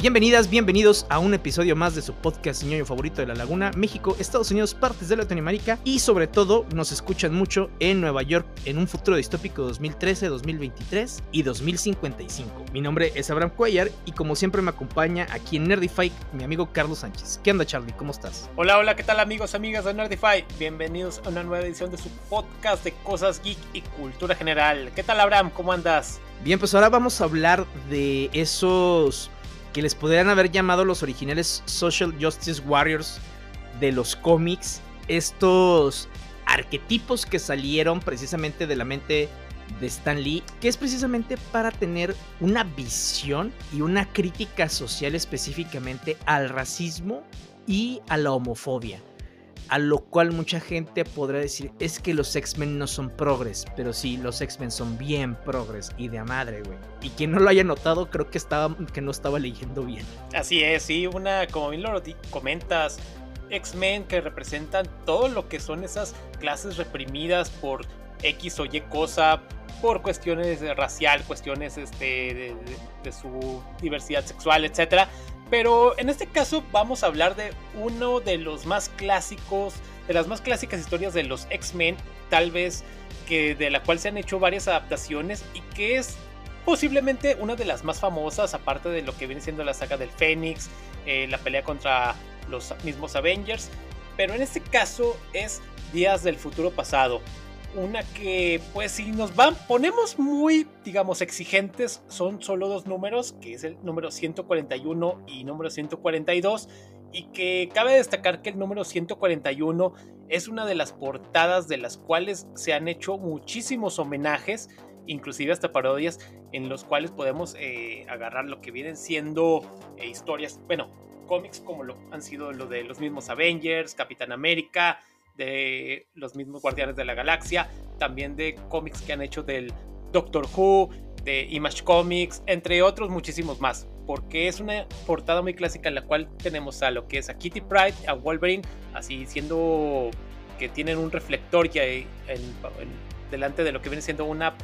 Bienvenidas, bienvenidos a un episodio más de su podcast ñoño favorito de la Laguna, México, Estados Unidos, partes de Latinoamérica y sobre todo nos escuchan mucho en Nueva York en un futuro distópico 2013, 2023 y 2055. Mi nombre es Abraham Cuellar y como siempre me acompaña aquí en Nerdify mi amigo Carlos Sánchez. ¿Qué onda Charlie? ¿Cómo estás? Hola, hola, ¿qué tal amigos, amigas de Nerdify? Bienvenidos a una nueva edición de su podcast de cosas geek y cultura general. ¿Qué tal Abraham? ¿Cómo andas? Bien, pues ahora vamos a hablar de esos que les podrían haber llamado los originales Social Justice Warriors de los cómics, estos arquetipos que salieron precisamente de la mente de Stan Lee, que es precisamente para tener una visión y una crítica social específicamente al racismo y a la homofobia. A lo cual mucha gente podrá decir, es que los X-Men no son progres, pero sí, los X-Men son bien progres y de madre, güey. Y quien no lo haya notado, creo que, estaba, que no estaba leyendo bien. Así es, sí, una, como bien lo comentas, X-Men que representan todo lo que son esas clases reprimidas por X o Y cosa, por cuestiones racial, cuestiones este, de, de, su diversidad sexual, etcétera pero en este caso vamos a hablar de uno de los más clásicos, de las más clásicas historias de los X-Men, tal vez que de la cual se han hecho varias adaptaciones y que es posiblemente una de las más famosas, aparte de lo que viene siendo la saga del Fénix, eh, la pelea contra los mismos Avengers. Pero en este caso es Días del Futuro Pasado, una que, pues, si nos van, ponemos muy, digamos, exigentes, son solo dos números, que es el número 141 y número 142. Y que cabe destacar que el número 141 es una de las portadas de las cuales se han hecho muchísimos homenajes, inclusive hasta parodias, en los cuales podemos eh, agarrar lo que vienen siendo eh, historias, bueno, cómics como lo han sido lo de los mismos Avengers, Capitán América, de los mismos Guardianes de la Galaxia, también de cómics que han hecho del Doctor Who, de Image Comics, entre otros muchísimos más, porque es una portada muy clásica en la cual tenemos a lo que es a Kitty Pride, a Wolverine, así siendo que tienen un reflector ya en, delante de lo que viene siendo una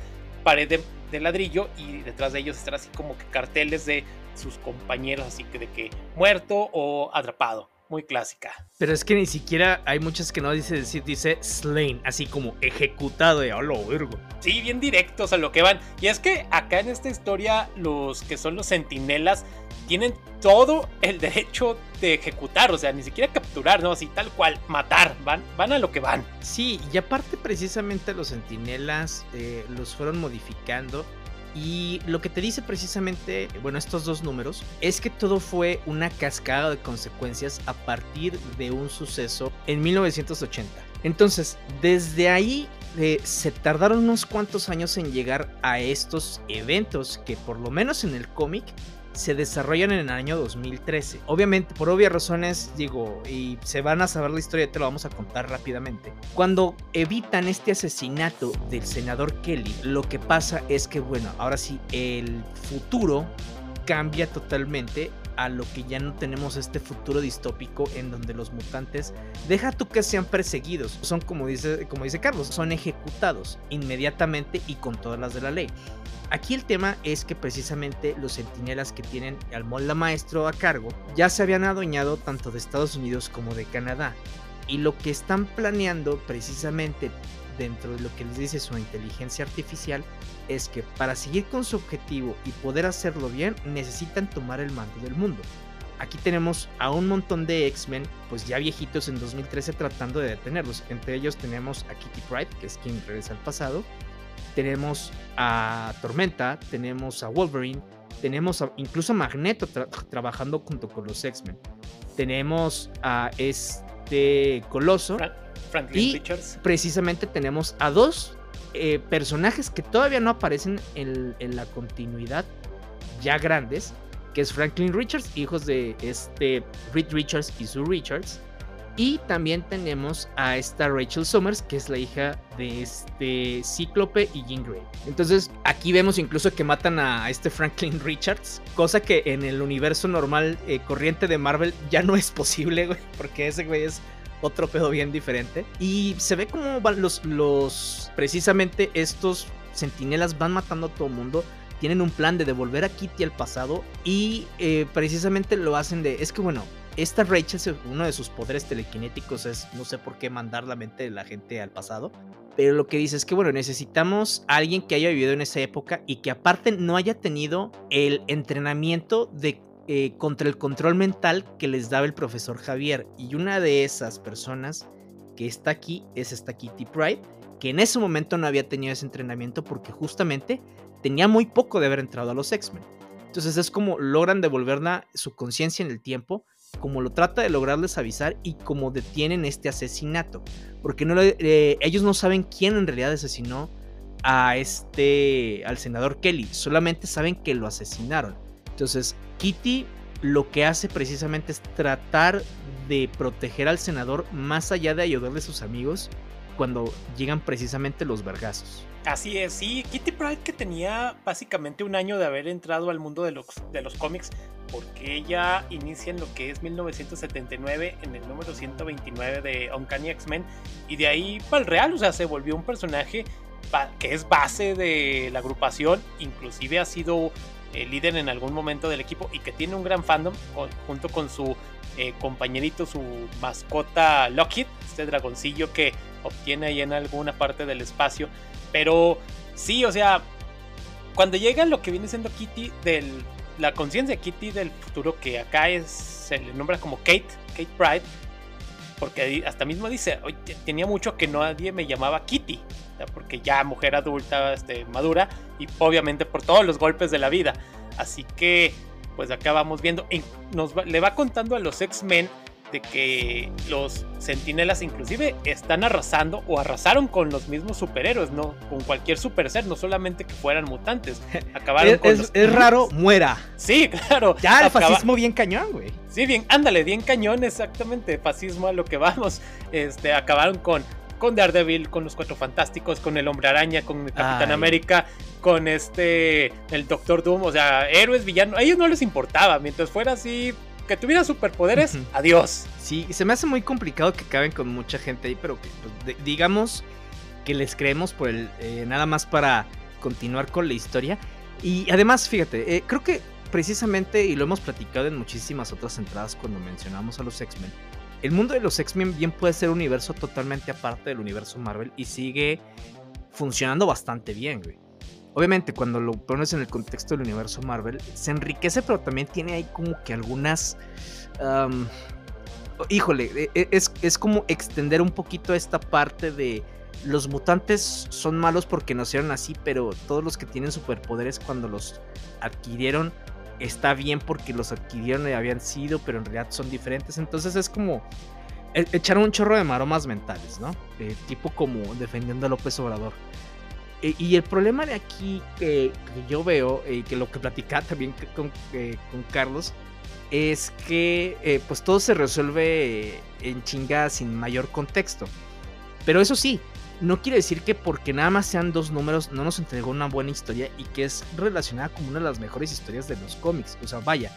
pared de, de, ladrillo y detrás de ellos están así como que carteles de sus compañeros, así que de que muerto o atrapado muy clásica. Pero es que ni siquiera hay muchas que no dice decir, dice slain, así como ejecutado de lo virgo. Sí, bien directos a lo que van. Y es que acá en esta historia, los que son los sentinelas tienen todo el derecho de ejecutar, o sea, ni siquiera capturar, ¿no? Así tal cual, matar, van, van a lo que van. Sí, y aparte precisamente los sentinelas eh, los fueron modificando y lo que te dice precisamente, bueno, estos dos números, es que todo fue una cascada de consecuencias a partir de un suceso en 1980. Entonces, desde ahí eh, se tardaron unos cuantos años en llegar a estos eventos que por lo menos en el cómic se desarrollan en el año 2013. Obviamente, por obvias razones, digo, y se van a saber la historia, te lo vamos a contar rápidamente. Cuando evitan este asesinato del senador Kelly, lo que pasa es que, bueno, ahora sí, el futuro cambia totalmente a lo que ya no tenemos este futuro distópico en donde los mutantes, deja tú que sean perseguidos, son como dice, como dice Carlos, son ejecutados inmediatamente y con todas las de la ley. Aquí el tema es que precisamente los centinelas que tienen al molda maestro a cargo ya se habían adueñado tanto de Estados Unidos como de Canadá. Y lo que están planeando precisamente dentro de lo que les dice su inteligencia artificial es que para seguir con su objetivo y poder hacerlo bien necesitan tomar el mando del mundo. Aquí tenemos a un montón de X-Men, pues ya viejitos en 2013 tratando de detenerlos. Entre ellos tenemos a Kitty Pryde, que es quien regresa al pasado, tenemos a Tormenta, tenemos a Wolverine, tenemos incluso a Magneto trabajando junto con los X-Men. Tenemos a este Coloso. Franklin y Richards. Precisamente tenemos a dos eh, personajes que todavía no aparecen en, en, la continuidad, ya grandes, que es Franklin Richards, hijos de este Reed Richards y Sue Richards. Y también tenemos a esta Rachel Summers, que es la hija de este Cíclope y Jean Grey. Entonces, aquí vemos incluso que matan a este Franklin Richards, cosa que en el universo normal eh, corriente de Marvel ya no es posible, güey, porque ese güey es otro pedo bien diferente. Y se ve como van los, los precisamente estos sentinelas van matando a todo el mundo tienen un plan de devolver a Kitty al pasado y eh, precisamente lo hacen de, es que bueno, esta Rachel, uno de sus poderes telequinéticos es, no sé por qué, mandar la mente de la gente al pasado. Pero lo que dice es que, bueno, necesitamos a alguien que haya vivido en esa época y que aparte no haya tenido el entrenamiento de, eh, contra el control mental que les daba el profesor Javier. Y una de esas personas que está aquí es esta Kitty Pride, que en ese momento no había tenido ese entrenamiento porque justamente tenía muy poco de haber entrado a los X-Men. Entonces es como logran devolverla su conciencia en el tiempo como lo trata de lograrles avisar y como detienen este asesinato. Porque eh, ellos no saben quién en realidad asesinó a este, al senador Kelly, solamente saben que lo asesinaron. Entonces, Kitty lo que hace precisamente es tratar de proteger al senador más allá de ayudarle a sus amigos cuando llegan precisamente los vergazos. Así es, sí, Kitty Pride que tenía básicamente un año de haber entrado al mundo de los, de los cómics, porque ella inicia en lo que es 1979 en el número 129 de Uncanny X-Men, y de ahí para el real, o sea, se volvió un personaje que es base de la agrupación, inclusive ha sido eh, líder en algún momento del equipo y que tiene un gran fandom junto con su eh, compañerito, su mascota Lockheed, este dragoncillo que obtiene ahí en alguna parte del espacio. Pero sí, o sea, cuando llega lo que viene siendo Kitty del la conciencia de Kitty del futuro que acá es se le nombra como Kate, Kate Pride, porque hasta mismo dice, tenía mucho que nadie me llamaba Kitty, porque ya mujer adulta, este, madura y obviamente por todos los golpes de la vida. Así que pues acá vamos viendo, nos le va contando a los X-Men de que los sentinelas inclusive están arrasando o arrasaron con los mismos superhéroes, no con cualquier super ser, no solamente que fueran mutantes. Acabaron es, con es, es raro, muera. Sí, claro. Ya el fascismo bien cañón, güey. Sí, bien, ándale, bien cañón, exactamente. Fascismo a lo que vamos. Este, acabaron con con Daredevil, con los Cuatro Fantásticos, con el Hombre Araña, con el Capitán América, con este, el Doctor Doom, o sea, héroes, villanos, a ellos no les importaba, mientras fuera así, que tuviera superpoderes, adiós. Sí, se me hace muy complicado que caben con mucha gente ahí, pero que, pues, digamos que les creemos por el, eh, nada más para continuar con la historia. Y además, fíjate, eh, creo que precisamente, y lo hemos platicado en muchísimas otras entradas cuando mencionamos a los X-Men, el mundo de los X-Men bien puede ser un universo totalmente aparte del universo Marvel y sigue funcionando bastante bien, güey. Obviamente, cuando lo pones en el contexto del universo Marvel, se enriquece, pero también tiene ahí como que algunas. híjole, e, e, es, es, como extender un poquito esta parte de. Los mutantes son malos porque nacieron así, pero todos los que tienen superpoderes cuando los adquirieron está bien porque los adquirieron y habían sido, pero en realidad son diferentes. Entonces es como e, echar un chorro de maromas mentales, ¿no? Eh, tipo como defendiendo a López Obrador. E, y el problema de aquí que, yo veo, y que lo que platicaba también con, con Carlos, es que eh, pues todo se resuelve en chingada sin mayor contexto. Pero eso sí, no quiere decir que porque nada más sean dos números no nos entregó una buena historia y que es relacionada como una de las mejores historias de los cómics. O sea, vaya,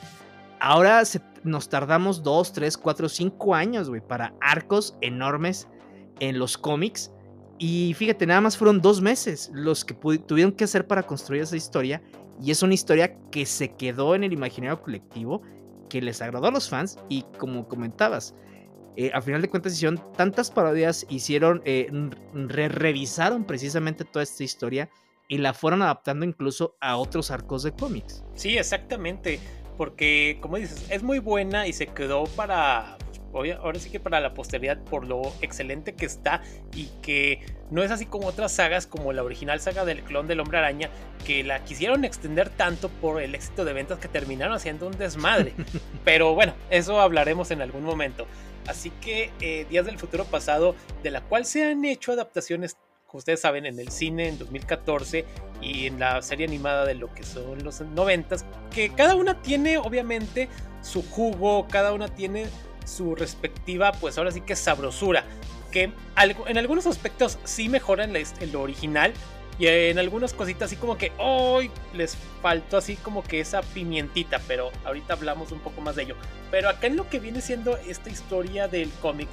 ahora nos tardamos dos, tres, cuatro, cinco años, güey, para arcos enormes en los cómics. Y fíjate, nada más fueron dos meses los que tuvieron que hacer para construir esa historia. Y es una historia que se quedó en el imaginario colectivo, que les agradó a los fans. Y como comentabas, eh, a final de cuentas hicieron tantas parodias, hicieron, eh, revisaron precisamente toda esta historia y la fueron adaptando incluso a otros arcos de cómics. Sí, exactamente, porque como dices, es muy buena y se quedó para, ahora sí que para la posteridad por lo excelente que está y que no es así como otras sagas como la original saga del clon del hombre araña que la quisieron extender tanto por el éxito de ventas que terminaron haciendo un desmadre. Pero bueno, eso hablaremos en algún momento. Así que eh, Días del Futuro Pasado, de la cual se han hecho adaptaciones, como ustedes saben, en el cine en 2014 y en la serie animada de lo que son los 90, que cada una tiene obviamente su jugo, cada una tiene su respectiva, pues ahora sí que sabrosura, que en algunos aspectos sí mejoran lo original, y en algunas cositas así como que hoy les faltó así como que esa pimientita, pero ahorita hablamos un poco más de ello. Pero acá en lo que viene siendo esta historia del cómic,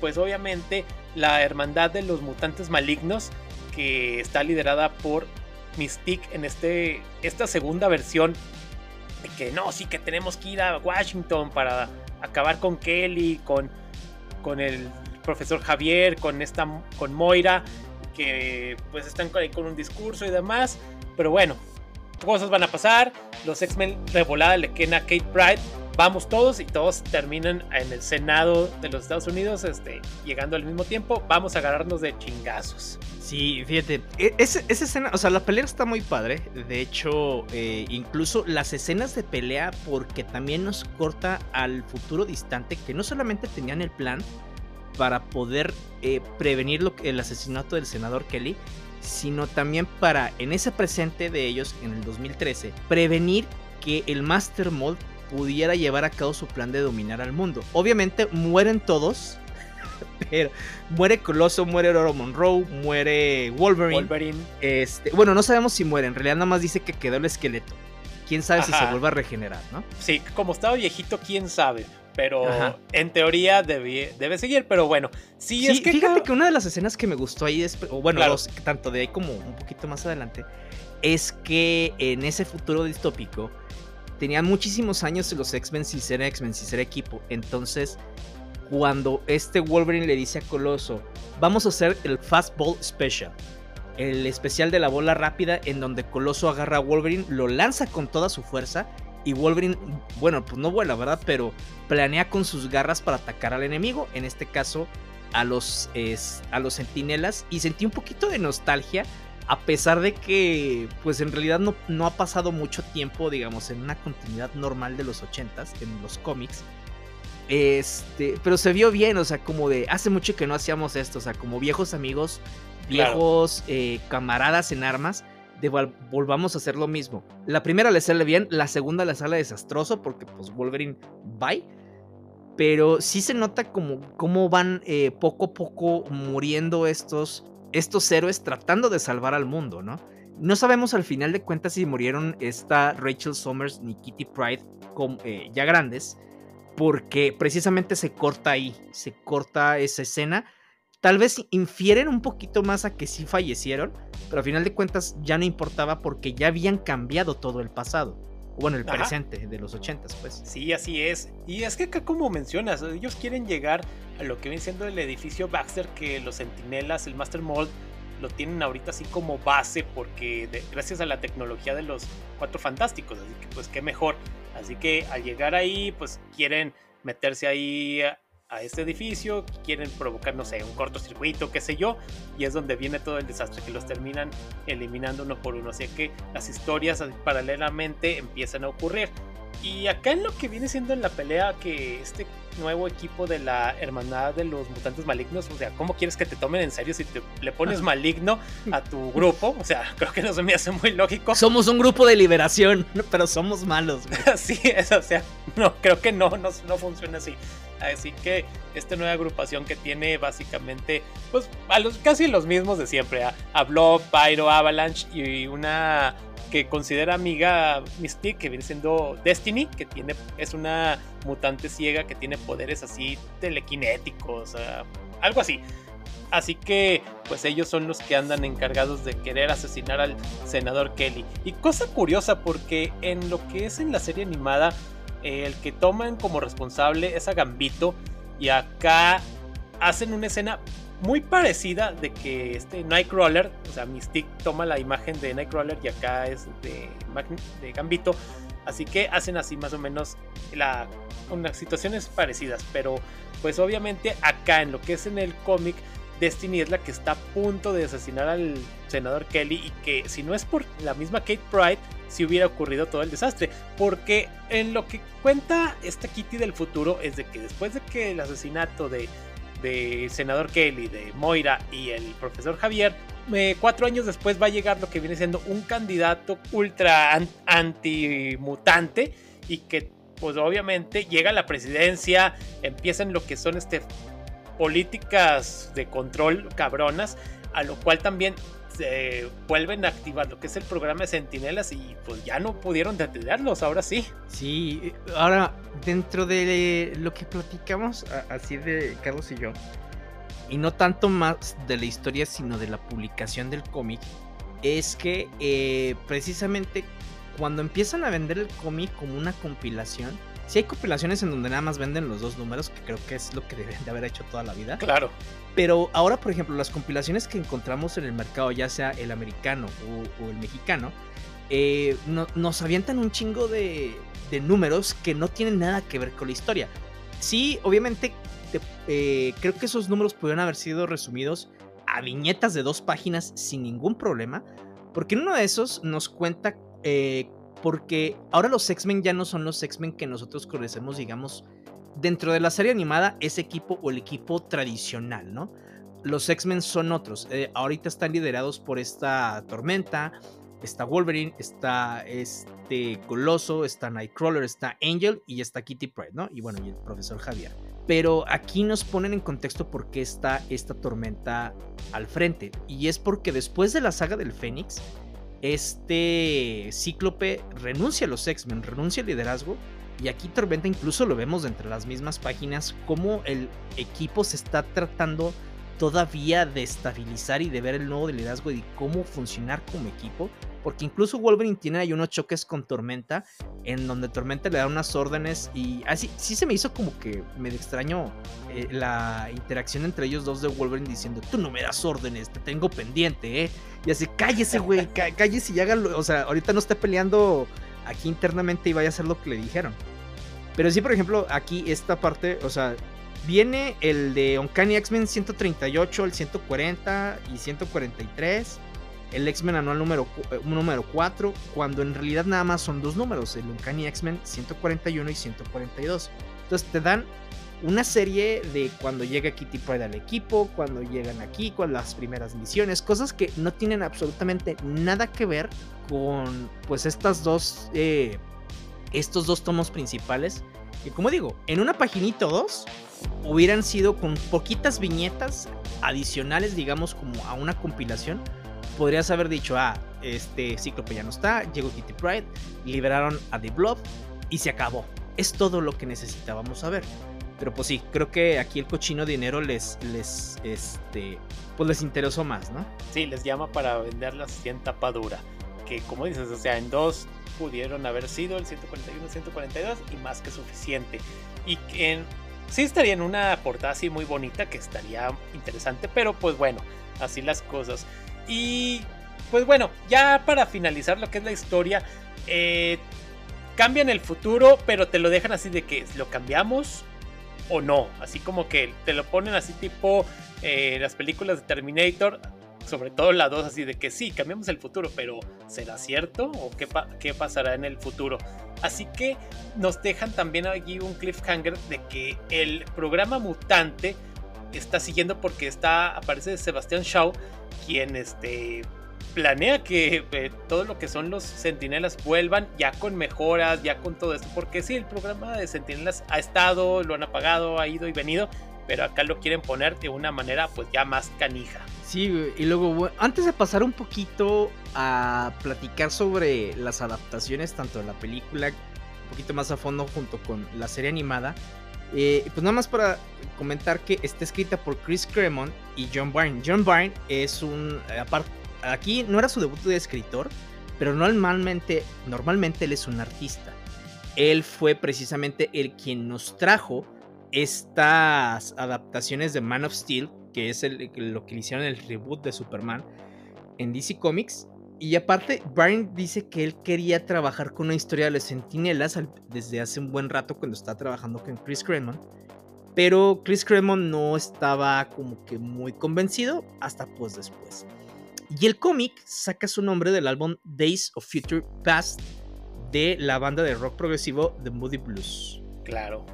pues obviamente la hermandad de los mutantes malignos, que está liderada por Mystique en este, esta segunda versión de que no, sí que tenemos que ir a Washington para acabar con Kelly, con, con el profesor Javier, con esta con Moira, que pues están con, con un discurso y demás. Pero bueno, cosas van a pasar. Los X-Men revolada le queda a Kate Pride. Vamos todos y todos terminan en el Senado de los Estados Unidos, este, llegando al mismo tiempo. Vamos a agarrarnos de chingazos. Sí, fíjate, e, esa, escena, o sea, la pelea está muy padre. De hecho, eh, incluso las escenas de pelea, porque también nos corta al futuro distante, que no solamente tenían el plan para poder eh, prevenir lo, el asesinato del senador Kelly, sino también para, en ese presente de ellos, en el 2013, prevenir que el Master Mold pudiera llevar a cabo su plan de dominar al mundo. Obviamente mueren todos, pero muere Coloso, muere Oro Monroe, muere Wolverine. Este, bueno, no sabemos si muere, en realidad nada más dice que quedó el esqueleto. Quién sabe si se vuelve a regenerar, ¿no? Sí, como estaba viejito, quién sabe pero en teoría debe, debe seguir, pero bueno, sí, es que... Fíjate que una de las escenas que me gustó ahí, es, o bueno, tanto de ahí como un poquito más adelante, es que en ese futuro distópico tenían muchísimos años los X-Men sin ser X-Men, sin ser equipo, entonces cuando este Wolverine le dice a Coloso, vamos a hacer el Fastball Special, el especial de la bola rápida en donde Coloso agarra a Wolverine, lo lanza con toda su fuerza y Wolverine, bueno, pues no vuela, ¿verdad? Pero planea con sus garras para atacar al enemigo, en este caso a los, a los sentinelas. Y sentí un poquito de nostalgia, a pesar de que, pues en realidad no, no ha pasado mucho tiempo, digamos, en una continuidad normal de los 80s, en los cómics. Este, pero se vio bien, o sea, como de hace mucho que no hacíamos esto, o sea, como viejos amigos, viejos eh, camaradas en armas volvamos a hacer lo mismo. La primera le sale bien, la segunda le sale desastroso porque pues Wolverine bye. Pero sí se nota como cómo van eh, poco a poco muriendo estos, estos héroes tratando de salvar al mundo, ¿no? No sabemos al final de cuentas si murieron esta Rachel Summers ni Kitty Pride eh, ya grandes, porque precisamente se corta ahí, se corta esa escena Tal vez infieren un poquito más a que sí fallecieron, pero al final de cuentas ya no importaba porque ya habían cambiado todo el pasado. Bueno, el presente de los ochentas, pues. Sí, así es. Y es que acá como mencionas, ellos quieren llegar a lo que viene siendo el edificio Baxter, que los sentinelas, el Master Mold, lo tienen ahorita así como base, porque gracias a la tecnología de los cuatro fantásticos, así que pues qué mejor. Así que al llegar ahí, pues quieren meterse ahí a este edificio, quieren provocar, no sé, un cortocircuito, qué sé yo, y es donde viene todo el desastre, que los terminan eliminando uno por uno. Así que las historias paralelamente empiezan a ocurrir. Y acá en lo que viene siendo en la pelea que este nuevo equipo de la hermandad de los mutantes malignos, o sea, ¿cómo quieres que te tomen en serio si te, le pones maligno a tu grupo? O sea, creo que no se me hace muy lógico. Somos un grupo de liberación, pero somos malos. sí, es, o sea, no, creo que no, no, no funciona así. Así que esta nueva agrupación que tiene básicamente, pues, a los, casi los mismos de siempre, a, a Blob, Pyro, Avalanche y una que considera amiga Mystique, que viene siendo Destiny, que tiene, es una mutante ciega que tiene poderes así telequinéticos, algo así. Así que, pues ellos son los que andan encargados de querer asesinar al senador Kelly. Y cosa curiosa, porque en lo que es en la serie animada, el que toman como responsable es a Gambito. Y acá hacen una escena muy parecida de que este Nightcrawler, o sea, Mystique toma la imagen de Nightcrawler y acá es de, Gambito. Así que hacen así más o menos la, unas situaciones parecidas. Pero pues obviamente acá en lo que es en el cómic, Destiny es la que está a punto de asesinar al senador Kelly y que si no es por la misma Kate Pride, si hubiera ocurrido todo el desastre. Porque en lo que cuenta esta Kitty del futuro es de que después de que el asesinato de de senador Kelly, de Moira y el profesor Javier, cuatro años después va a llegar lo que viene siendo un candidato ultra antimutante y que pues obviamente llega a la presidencia, empiezan lo que son este políticas de control cabronas, a lo cual también vuelven a activar lo que es el programa de Centinelas y pues ya no pudieron detenerlos, ahora sí. Sí, ahora dentro de lo que platicamos así de Carlos y yo, y no tanto más de la historia, sino de la publicación del cómic, es que eh, precisamente cuando empiezan a vender el cómic como una compilación, si hay compilaciones en donde nada más venden los dos números, que creo que es lo que deben de haber hecho toda la vida. Claro. Pero ahora, por ejemplo, las compilaciones que encontramos en el mercado, ya sea el americano o, el mexicano, eh, nos avientan un chingo de, números que no tienen nada que ver con la historia. Sí, obviamente, eh, creo que esos números pudieron haber sido resumidos a viñetas de dos páginas sin ningún problema, porque en uno de esos nos cuenta eh, porque ahora los X-Men ya no son los X-Men que nosotros conocemos, digamos, dentro de la serie animada, ese equipo o el equipo tradicional, ¿no? Los X-Men son otros. Eh, ahorita están liderados por esta Tormenta, está Wolverine, está este Coloso, está Nightcrawler, está Angel y está Kitty Pryde, ¿no? Y bueno, y el profesor Javier. Pero aquí nos ponen en contexto por qué está esta tormenta al frente. Y es porque después de la saga del Fénix, este Cíclope renuncia a los X-Men, renuncia al liderazgo. Y aquí Tormenta incluso lo vemos entre las mismas páginas, cómo el equipo se está tratando todavía de estabilizar y de ver el nuevo liderazgo y cómo funcionar como equipo. Porque incluso Wolverine tiene ahí unos choques con Tormenta, en donde Tormenta le da unas órdenes y así, sí se me hizo como que me extraño eh, la interacción entre ellos dos de Wolverine diciendo, tú no me das órdenes, te tengo pendiente, ¿eh? Y así, cállese, güey, cállese y hágalo. O sea, ahorita no esté peleando aquí internamente y vaya a hacer lo que le dijeron. Pero sí, por ejemplo, aquí esta parte, o sea, viene el de Uncanny X-Men 138, el 140 y 143. El X-Men anual número, eh, número 4, cuando en realidad nada más son dos números, el Uncanny X-Men 141 y 142. Entonces te dan una serie de cuando llega Kitty Pride al equipo, cuando llegan aquí, con las primeras misiones, cosas que no tienen absolutamente nada que ver con pues estas dos, eh, estos dos tomos principales. Que como digo, en una paginita o dos hubieran sido con poquitas viñetas adicionales, digamos como a una compilación. Podrías haber dicho, ah, este Cíclope ya no está, llegó Kitty Pride, liberaron a The Blob y se acabó. Es todo lo que necesitábamos saber. Pero pues sí, creo que aquí el cochino dinero les, les, este, pues les interesó más, ¿no? Sí, les llama para venderlas en tapadura. Que como dices, o sea, en dos pudieron haber sido el 141, 142 y más que suficiente. Y en, sí estaría en una portada así muy bonita que estaría interesante, pero pues bueno, así las cosas. Y pues bueno, ya para finalizar lo que es la historia, eh, cambian el futuro, pero te lo dejan así de que lo cambiamos o no. Así como que te lo ponen así tipo eh, las películas de Terminator, sobre todo la 2, así de que sí, cambiamos el futuro, pero ¿será cierto o qué, qué pasará en el futuro? Así que nos dejan también aquí un cliffhanger de que el programa mutante está siguiendo porque está aparece Sebastián Shaw, quien este planea que eh, todo lo que son los sentinelas vuelvan ya con mejoras, ya con todo esto, porque sí, el programa de sentinelas ha estado, lo han apagado, ha ido y venido, pero acá lo quieren poner de una manera pues ya más canija. Sí, y luego, antes de pasar un poquito a platicar sobre las adaptaciones, tanto de la película, un poquito más a fondo junto con la serie animada, eh, pues nada más para comentar que está escrita por Chris Cremont y John Byrne. John Byrne es un, aparte, aquí no era su debut de escritor, pero normalmente, normalmente él es un artista. Él fue precisamente el quien nos trajo estas adaptaciones de Man of Steel, que es lo que hicieron el reboot de Superman en DC Comics. Y aparte, Brian dice que él quería trabajar con una historia de los sentinelas desde hace un buen rato cuando estaba trabajando con Chris Claremont. Pero Chris Claremont no estaba como que muy convencido hasta pues después. Y el cómic saca su nombre del álbum Days of Future Past de la banda de rock progresivo The Moody Blues. Claro,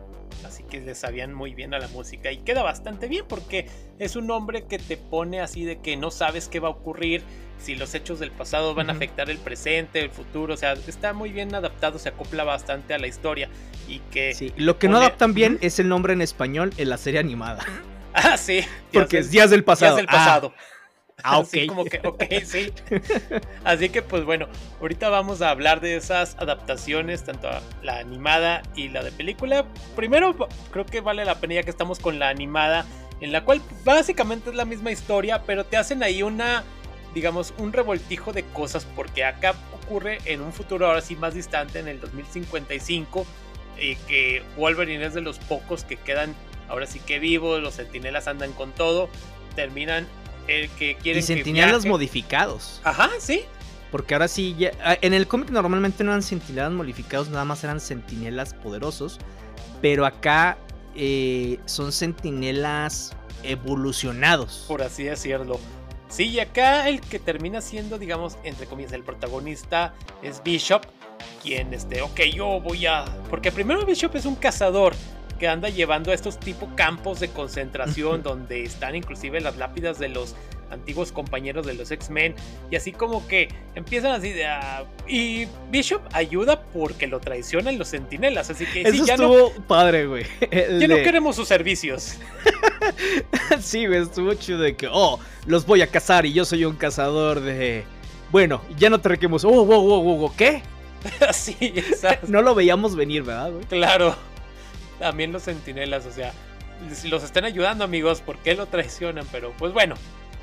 así que le sabían muy bien a la música y queda bastante bien porque es un nombre que te pone así de que no sabes qué va a ocurrir, si los hechos del pasado van a afectar el presente, el futuro, o sea, está muy bien adaptado, se acopla bastante a la historia y que... Sí, lo que no adaptan bien es el nombre en español en la serie animada. Ah, sí. Porque es Días del Pasado. Días del Pasado. Ah. Ah, ok. Así como que, ok, sí. Así que, pues bueno, ahorita vamos a hablar de esas adaptaciones, tanto la animada y la de película. Primero, creo que vale la pena ya que estamos con la animada, en la cual básicamente es la misma historia, pero te hacen ahí una digamos, un revoltijo de cosas, porque acá ocurre en un futuro ahora sí más distante, en el 2055, eh, que Wolverine es de los pocos que quedan ahora sí que vivos, los sentinelas andan con todo, terminan el que quieren... Y sentinelas modificados. Ajá, sí. Porque ahora sí, ya, ah, en el cómic normalmente no eran sentinelas modificados, nada más eran sentinelas poderosos. Pero acá eh, son sentinelas evolucionados. Por así decirlo. Sí, y acá el que termina siendo, digamos, entre comillas, el protagonista es Bishop, quien, este, ok, yo voy a... Porque primero Bishop es un cazador que anda llevando a estos tipo campos de concentración donde están inclusive las lápidas de los antiguos compañeros de los X-Men y así como que empiezan así de ah, y Bishop ayuda porque lo traicionan los sentinelas, así que Eso ya estuvo padre, güey. Ya no queremos sus servicios. sí, güey, estuvo chido de que, oh, los voy a cazar y yo soy un cazador de bueno, ya no te requemos. Oh, wow, wow, wow, ¿qué? sí, exacto. no lo veíamos venir, ¿verdad, güey? Claro. También los sentinelas, o sea, los están ayudando, amigos, ¿por qué lo traicionan? Pero pues bueno,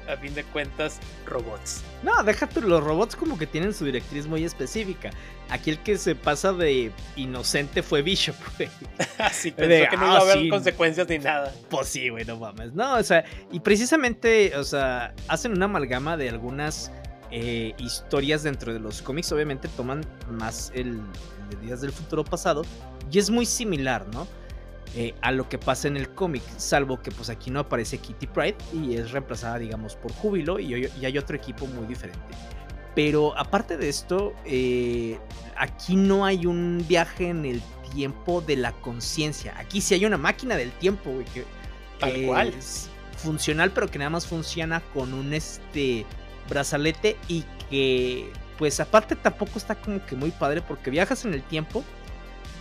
a fin de cuentas, robots. No, déjate, los robots como que tienen su directriz muy específica. Aquí el que se pasa de inocente fue Bishop, güey. Así pensó que no iba a ah, haber consecuencias ni nada. Pues sí, güey, no mames. No, o sea, y precisamente, o sea, hacen una amalgama de algunas eh, historias dentro de los cómics. Obviamente toman más el de Días del Futuro Pasado. Y es muy similar, ¿no? Eh, a lo que pasa en el cómic, salvo que pues aquí no aparece Kitty Pride y es reemplazada digamos por Júbilo y, hay otro equipo muy diferente. Pero aparte de esto, eh, aquí no hay un viaje en el tiempo de la conciencia. Aquí sí hay una máquina del tiempo, güey, que, es funcional, pero que nada más funciona con un este brazalete y que pues aparte tampoco está como que muy padre porque viajas en el tiempo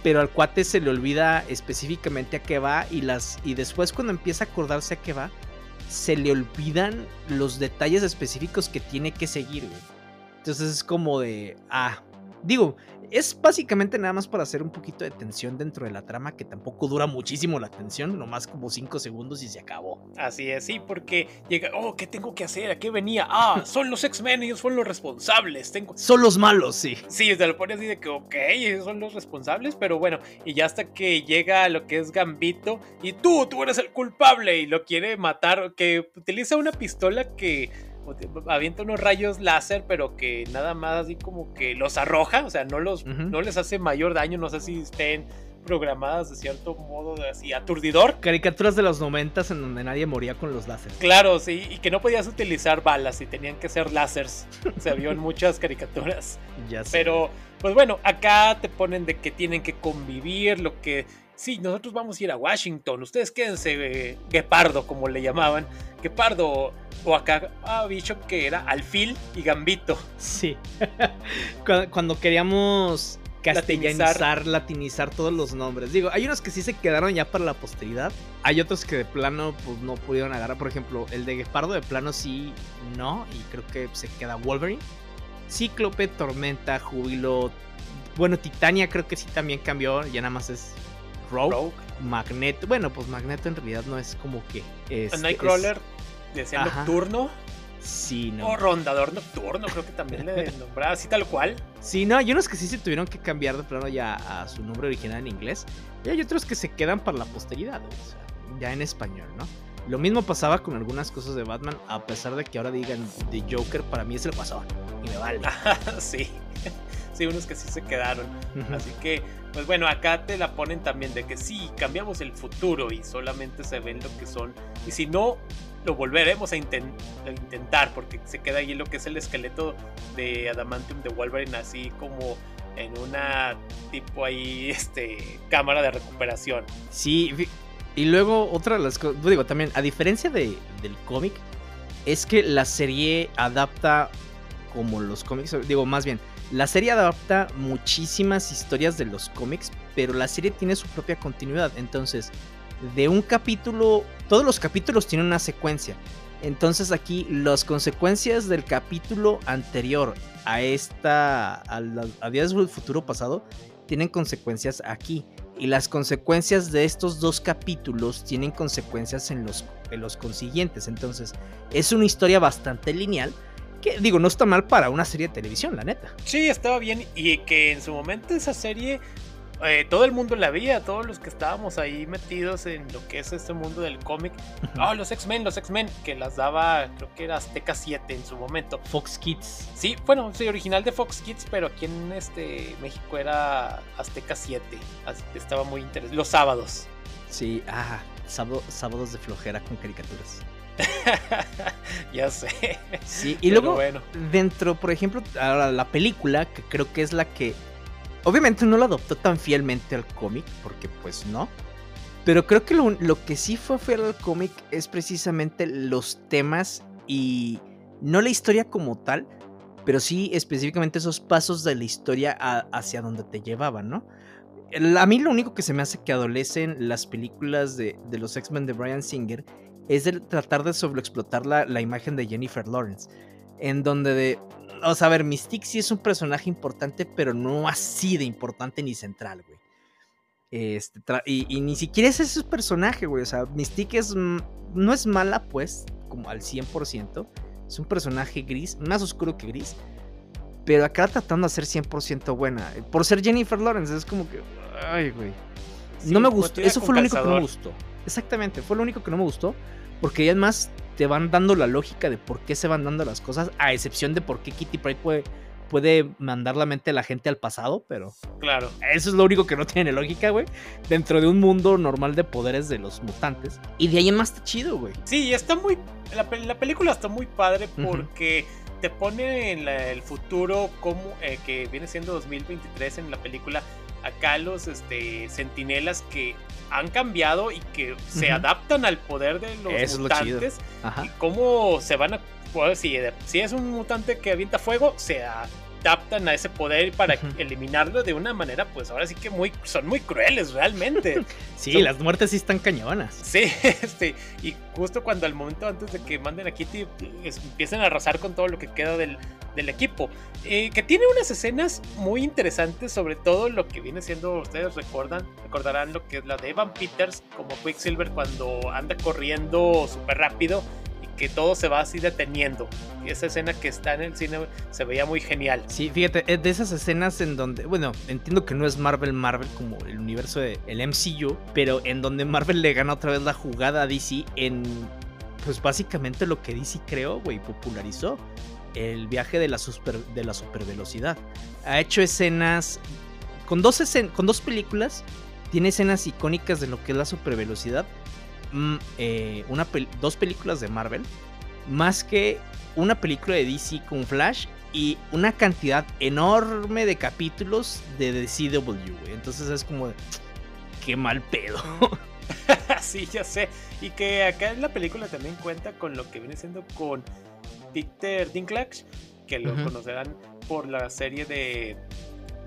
pero al cuate se le olvida específicamente a qué va y las y después cuando empieza a acordarse a qué va se le olvidan los detalles específicos que tiene que seguir, Entonces es como de ah, digo, es básicamente nada más para hacer un poquito de tensión dentro de la trama, que tampoco dura muchísimo la tensión, nomás como 5 segundos y se acabó. Así es, sí, porque llega, oh, ¿qué tengo que hacer? ¿A qué venía? Ah, son los X-Men, ellos fueron los responsables. Tengo... Son los malos, sí. Sí, te lo pones así de que, ok, ellos son los responsables, pero bueno, y ya hasta que llega lo que es Gambito, y tú, tú eres el culpable, y lo quiere matar, que utiliza una pistola que avienta unos rayos láser, pero que nada más así como que los arroja, o sea, no, los, no les hace mayor daño, no sé si estén programadas de cierto modo de así aturdidor. Caricaturas de los noventas en donde nadie moría con los láseres. Claro, sí, y que no podías utilizar balas y tenían que ser láseres. Se vio en muchas caricaturas. Ya sé. Pero, pues bueno, acá te ponen de que tienen que convivir, lo que sí, nosotros vamos a ir a Washington, ustedes quédense, eh, Guepardo, como le llamaban, Guepardo, o acá a Bishop, que era Alfil y Gambito. Sí, cuando, queríamos castellanizar, latinizar. todos los nombres. Digo, hay unos que sí se quedaron ya para la posteridad, hay otros que de plano pues no pudieron agarrar, por ejemplo, el de Guepardo de plano sí, no, y creo que se queda Wolverine. Cíclope, Tormenta, Júbilo, bueno, Titania creo que sí también cambió, ya nada más es Rogue, Magneto. Bueno, pues Magneto en realidad no es como que. Es, Nightcrawler decía nocturno. Sí, no. O rondador nocturno, creo que también le nombraba así tal cual. Sí, no, hay unos que sí se tuvieron que cambiar de plano ya a su nombre original en inglés. Y hay otros que se quedan para la posteridad, ya en español, ¿no? Lo mismo pasaba con algunas cosas de Batman, a pesar de que ahora digan The Joker, para mí es el pasado y me vale. sí, sí, unos que sí se quedaron. Así que pues bueno, acá te la ponen también de que sí, cambiamos el futuro y solamente se ven lo que son. Y si no, lo volveremos a, intentar porque se queda ahí lo que es el esqueleto de Adamantium de Wolverine así como en una tipo ahí este cámara de recuperación. Sí, y luego otra de las cosas, digo también, a diferencia de, del cómic, es que la serie adapta como los cómics, digo más bien, la serie adapta muchísimas historias de los cómics, pero la serie tiene su propia continuidad. Entonces, de un capítulo, todos los capítulos tienen una secuencia. Entonces aquí las consecuencias del capítulo anterior a esta, a, Días del Futuro Pasado, tienen consecuencias aquí. Y las consecuencias de estos dos capítulos tienen consecuencias en los, en los consiguientes. Entonces es una historia bastante lineal Que digo, no está mal para una serie de televisión, la neta. Sí, estaba bien. Y que en su momento esa serie eh, todo el mundo la veía, todos los que estábamos ahí metidos en lo que es este mundo del cómic. Ah, los X-Men, los X-Men, que las daba, creo que era Azteca 7 en su momento. Fox Kids. Sí, bueno, sí, original de Fox Kids, pero aquí en este México era Azteca 7. Así que estaba muy interesante. Los sábados. Sí, ah, sábados de flojera con caricaturas. ya sé. Sí, y luego bueno. dentro, por ejemplo, ahora la película, que creo que es la que Obviamente no lo adoptó tan fielmente al cómic, porque pues no. Pero creo que lo, que sí fue fiel al cómic es precisamente los temas y no la historia como tal, pero sí específicamente esos pasos de la historia hacia donde te llevaban, ¿no? A mí lo único que se me hace que adolecen las películas de, los X-Men de Brian Singer es el tratar de sobreexplotar la, la imagen de Jennifer Lawrence. En donde de, o sea, a ver, Mystique sí es un personaje importante, pero no así de importante ni central, güey. Este, y, ni siquiera es ese personaje, güey. O sea, Mystique es, no es mala, pues, como al 100%. Es un personaje gris, más oscuro que gris. Pero acá tratando de ser 100% buena. Por ser Jennifer Lawrence, es como que. Ay, güey. no me gustó. Eso fue lo único que no me gustó. Exactamente, fue lo único que no me gustó. Porque además te van dando la lógica de por qué se van dando las cosas, a excepción de por qué Kitty Pryde puede, puede mandar la mente a la gente al pasado, pero. Claro. Eso es lo único que no tiene lógica, güey. Dentro de un mundo normal de poderes de los mutantes. Y de ahí en más está chido, güey. Sí, está muy. La, película está muy padre porque. Te pone en el futuro como eh, que viene siendo 2023 en la película acá los este, sentinelas que han cambiado y que se adaptan al poder de los mutantes y cómo se van a pues, si, si es un mutante que avienta fuego se adaptan a ese poder para eliminarlo de una manera pues ahora sí que muy son muy crueles realmente. Sí las muertes sí están cañonas. Sí este y justo cuando al momento antes de que manden a Kitty empiecen a arrasar con todo lo que queda del del equipo, eh, que tiene unas escenas muy interesantes, sobre todo lo que viene siendo, ustedes recuerdan, recordarán lo que es la de Evan Peters como Quicksilver cuando anda corriendo súper rápido que todo se va así deteniendo. Esa escena que está en el cine se veía muy genial. Sí, fíjate, de esas escenas en donde, bueno, entiendo que no es Marvel Marvel como el universo del el MCU, pero en donde Marvel le gana otra vez la jugada a DC en pues básicamente lo que DC creó, güey, popularizó el viaje de la, super, de la supervelocidad. Ha hecho escenas con dos, con dos películas, tiene escenas icónicas de lo que es la supervelocidad. Mm, eh, una dos películas de Marvel, más que una película de DC con Flash y una cantidad enorme de capítulos de The CW. Entonces es como de, qué mal pedo. sí, ya sé. Y que acá en la película también cuenta con lo que viene siendo con Peter Dinklage, que lo conocerán por la serie de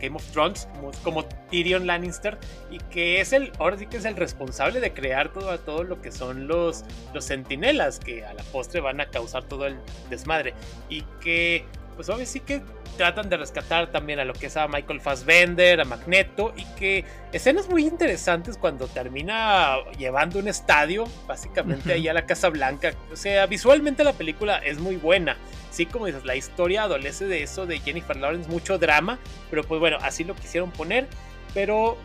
Game of Thrones como, Tyrion Lannister y que es el ahora sí que es el responsable de crear todo, todo lo que son los los sentinelas que a la postre van a causar todo el desmadre. Y que pues obvio sí que tratan de rescatar también a lo que es a Michael Fassbender, a Magneto y que escenas muy interesantes cuando termina llevando un estadio, básicamente ahí a la Casa Blanca. O sea, visualmente la película es muy buena. Sí, como dices, la historia adolece de eso de Jennifer Lawrence, mucho drama, pero pues bueno, así lo quisieron poner. Pero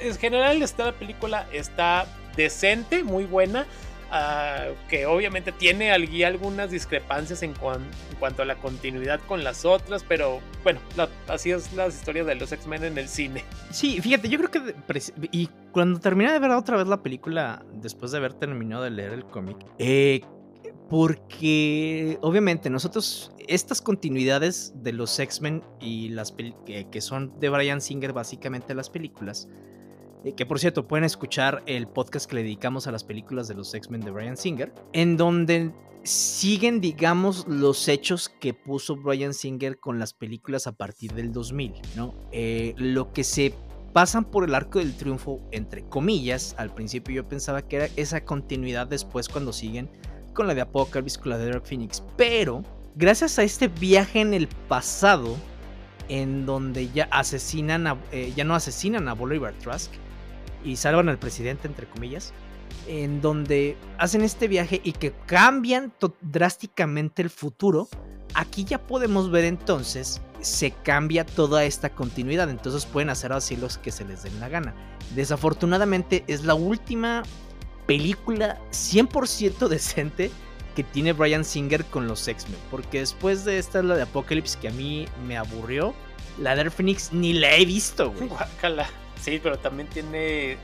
en general esta la película está decente, muy buena. Ah, que obviamente tiene algunas discrepancias en, cuanto a la continuidad con las otras, pero bueno, así es las historias de los X-Men en el cine. Sí, fíjate, yo creo que... Y cuando terminé de ver otra vez la película, después de haber terminado de leer el cómic, eh, porque obviamente nosotros, estas continuidades de los X-Men y las que, que son de Brian Singer, básicamente las películas, que por cierto pueden escuchar el podcast que le dedicamos a las películas de los X-Men de Brian Singer, en donde siguen, digamos, los hechos que puso Brian Singer con las películas a partir del 2000, ¿no? Eh, lo que se pasan por el arco del triunfo, entre comillas, al principio yo pensaba que era esa continuidad después cuando siguen con la de Apocalypse, con la de Dark Phoenix, pero gracias a este viaje en el pasado, en donde ya asesinan eh, ya no asesinan a Bolivar Trask, y salvan al presidente, entre comillas, en donde hacen este viaje y que cambian drásticamente el futuro, aquí ya podemos ver entonces, se cambia toda esta continuidad, entonces pueden hacer así los que se les den la gana. Desafortunadamente es la última película 100% decente que tiene Brian Singer con los X-Men, porque después de esta la de Apocalypse que a mí me aburrió, la de Phoenix ni la he visto, güey. Sí, pero también tiene eh,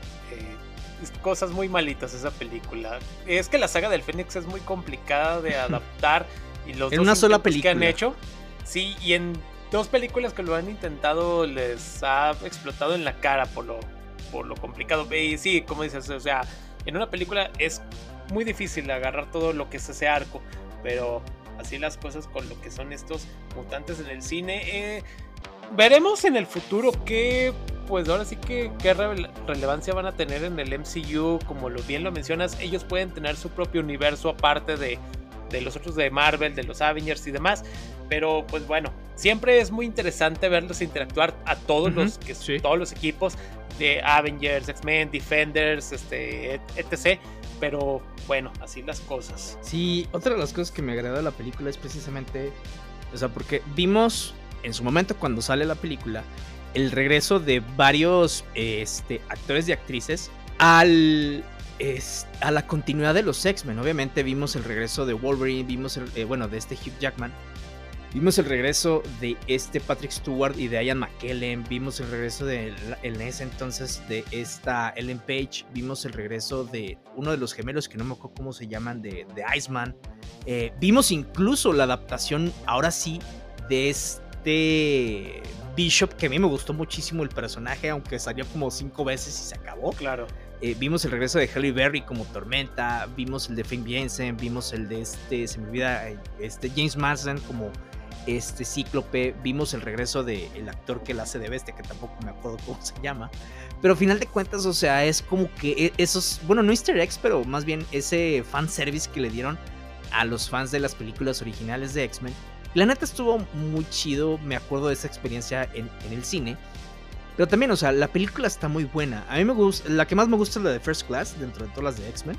cosas muy malitas esa película. Es que la saga del Fénix es muy complicada de adaptar y los en una sola película que han hecho. Sí, y en dos películas que lo han intentado les ha explotado en la cara por lo por lo complicado. Y sí, como dices, o sea, en una película es muy difícil agarrar todo lo que es ese arco, pero así las cosas con lo que son estos mutantes en el cine. Eh, veremos en el futuro qué, pues ahora sí que qué relevancia van a tener en el MCU, como lo bien lo mencionas, ellos pueden tener su propio universo aparte de, de los otros de Marvel, de los Avengers y demás, pero pues bueno, siempre es muy interesante verlos interactuar a todos los que todos los equipos de Avengers, X-Men, Defenders, este, etc. Pero bueno, así las cosas. Sí, otra de las cosas que me agradó de la película es precisamente, o sea, porque vimos en su momento cuando sale la película el regreso de varios este, actores y actrices al a la continuidad de los X-Men. Obviamente vimos el regreso de Wolverine, vimos el, eh, bueno, de este Hugh Jackman. Vimos el regreso de este Patrick Stewart y de Ian McKellen. Vimos el regreso de, en ese entonces de esta Ellen Page. Vimos el regreso de uno de los gemelos que no me acuerdo cómo se llaman, de, de Iceman. Eh, vimos incluso la adaptación, ahora sí, de este Bishop, que a mí me gustó muchísimo el personaje, aunque salió como cinco veces y se acabó. Claro. Eh, vimos el regreso de Halle Berry como Tormenta, vimos el de Finn Jensen, vimos el de este, se me olvida, eh, este James Marsden como este Cíclope, vimos el regreso del el actor que la hace de bestia, que tampoco me acuerdo cómo se llama. Pero al final de cuentas, o sea, es como que e, esos, bueno, no easter eggs, pero más bien ese fan service que le dieron a los fans de las películas originales de X-Men. La neta estuvo muy chido, me acuerdo de esa experiencia en, el cine. Pero también, o sea, la película está muy buena. A mí me gusta, la que más me gusta es la de First Class, dentro de todas las de X-Men.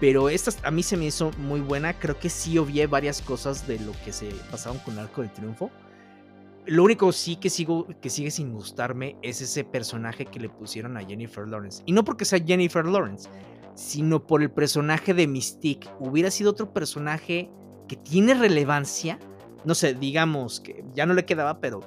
Pero esta a mí se me hizo muy buena. Creo que sí obvié varias cosas de lo que se pasaron con Arco de Triunfo. Lo único sí que, sigo, que sigue sin gustarme es ese personaje que le pusieron a Jennifer Lawrence. Y no porque sea Jennifer Lawrence, sino por el personaje de Mystique. Hubiera sido otro personaje que tiene relevancia. No sé, digamos que ya no le quedaba, pero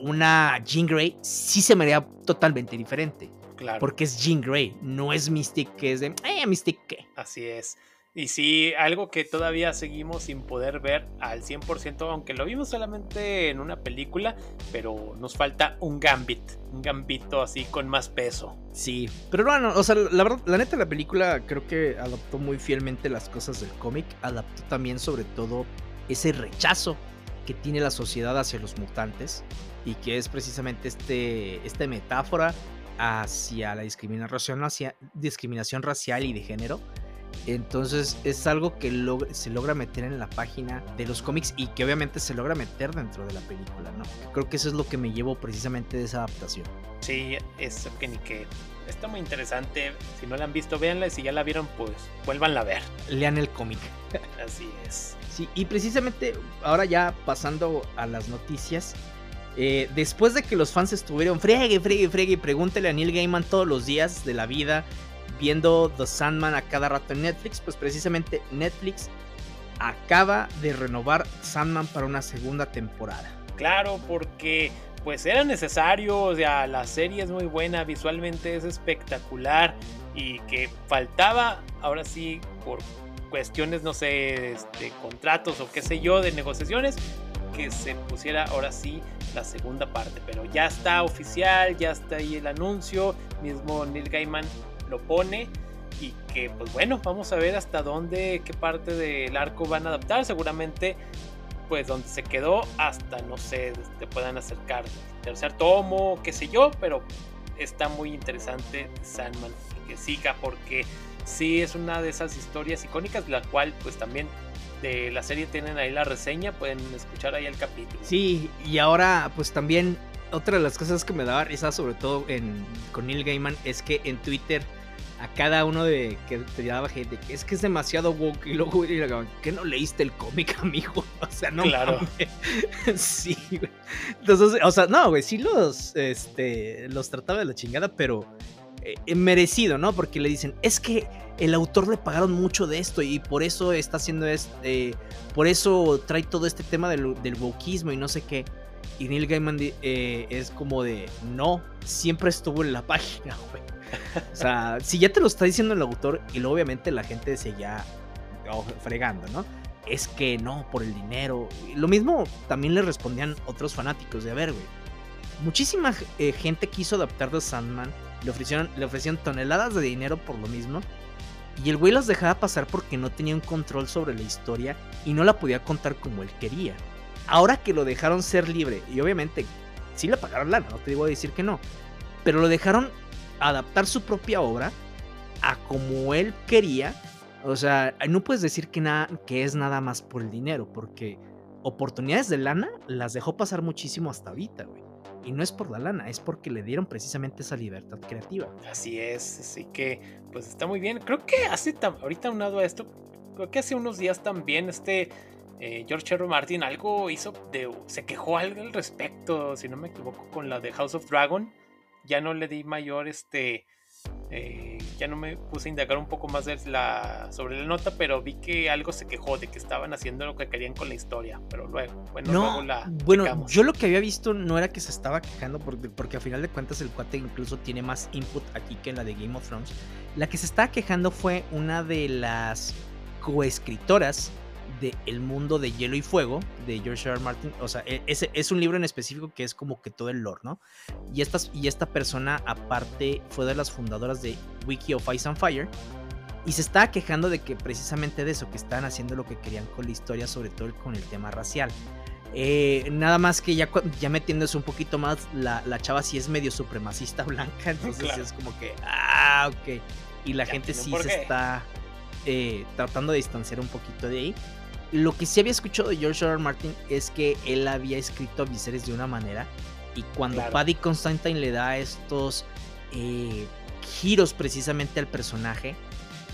una Jean Grey sí se me haría totalmente diferente. Claro. Porque es Jean Grey, no es Mystic que es de, eh, Mystic qué. Así es. Y sí, algo que todavía seguimos sin poder ver al 100%, aunque lo vimos solamente en una película, pero nos falta un Gambit, un Gambito así con más peso. Sí, pero bueno, o sea, la verdad, la neta la película creo que adaptó muy fielmente las cosas del cómic, adaptó también sobre todo ese rechazo que tiene la sociedad hacia los mutantes y que es precisamente este, esta metáfora hacia la discriminación, hacia, discriminación racial y de género. Entonces es algo que se logra meter en la página de los cómics y que obviamente se logra meter dentro de la película, ¿no? Creo que eso es lo que me llevo precisamente de esa adaptación. Sí, es que ni que está muy interesante. Si no la han visto, véanla y si ya la vieron, pues vuélvanla a ver. Lean el cómic. Así es. Sí, y precisamente ahora ya pasando a las noticias, eh, después de que los fans estuvieron friegue, friegue, friegue, pregúntele a Neil Gaiman todos los días de la vida, viendo The Sandman a cada rato en Netflix, pues precisamente Netflix acaba de renovar Sandman para una segunda temporada. Claro, porque pues era necesario, o sea, la serie es muy buena, visualmente es espectacular y que faltaba, ahora sí, por cuestiones, no sé, de contratos o qué sé yo, de negociaciones, que se pusiera ahora sí la segunda parte. Pero ya está oficial, ya está ahí el anuncio, mismo Neil Gaiman lo pone. Y que pues bueno, vamos a ver hasta dónde, qué parte del arco van a adaptar. Seguramente pues donde se quedó hasta no sé, te puedan acercar tercer tomo, qué sé yo, pero está muy interesante Sandman que siga porque sí es una de esas historias icónicas, la cual pues también de la serie tienen ahí la reseña, pueden escuchar ahí el capítulo. Sí, y ahora pues también otra de las cosas que me daba risa, sobre todo en, con Neil Gaiman, es que en Twitter a cada uno de que te daba gente es que es demasiado woke y luego que no leíste el cómic, amigo. O sea, no Claro. sí, güey. Entonces, o sea, no, güey, sí los este los trataba de la chingada, pero eh, merecido, ¿no? Porque le dicen, es que el autor le pagaron mucho de esto y por eso está haciendo este, por eso trae todo este tema del, del wokeismo y no sé qué. Y Neil Gaiman eh, es como de, no, siempre estuvo en la página, güey. O sea, si ya te lo está diciendo el autor y luego obviamente la gente seguía oh, fregando, ¿no? Es que no, por el dinero. Lo mismo también le respondían otros fanáticos de, a ver, güey. Muchísima eh, gente quiso adaptar The Sandman, le ofrecieron, le ofrecieron toneladas de dinero por lo mismo. Y el güey las dejaba pasar porque no tenía un control sobre la historia y no la podía contar como él quería. Ahora que lo dejaron ser libre, y obviamente sí le pagaron lana, no te digo decir que no, pero lo dejaron adaptar su propia obra a como él quería. O sea, no puedes decir que, nada, que es nada más por el dinero, porque oportunidades de lana las dejó pasar muchísimo hasta ahorita, güey. Y no es por la lana, es porque le dieron precisamente esa libertad creativa. Así es, así que pues está muy bien. Creo que hace, ahorita unado a esto, creo que hace unos días también este eh, George R. Martin algo hizo, de, se quejó algo al respecto, si no me equivoco, con la de House of Dragon. Ya no le di mayor, este, eh, ya no me puse a indagar un poco más de la, sobre la nota, pero vi que algo se quejó de que estaban haciendo lo que querían con la historia. Pero luego, bueno, no, luego la. Bueno, yo lo que había visto no era que se estaba quejando, porque, porque a final de cuentas el cuate incluso tiene más input aquí que en la de Game of Thrones. La que se estaba quejando fue una de las coescritoras de El mundo de hielo y fuego de George R. R. Martin. O sea, e, ese es un libro en específico que es como que todo el lore, ¿no? Y, estas, y esta persona, aparte, fue de las fundadoras de Wiki of Ice and Fire. Y se estaba quejando de que precisamente de eso, que estaban haciendo lo que querían con la historia, sobre todo con el tema racial. Eh, nada más que ya, ya metiéndose un poquito más, la, la chava sí es medio supremacista blanca, entonces Claro. es como que, ah, ok. Y la Ya gente tienen sí se está eh, tratando de distanciar un poquito de ahí. Lo que sí había escuchado de George R. R. Martin es que él había escrito a Viserys de una manera y cuando Claro. Paddy Constantine le da estos eh, giros precisamente al personaje,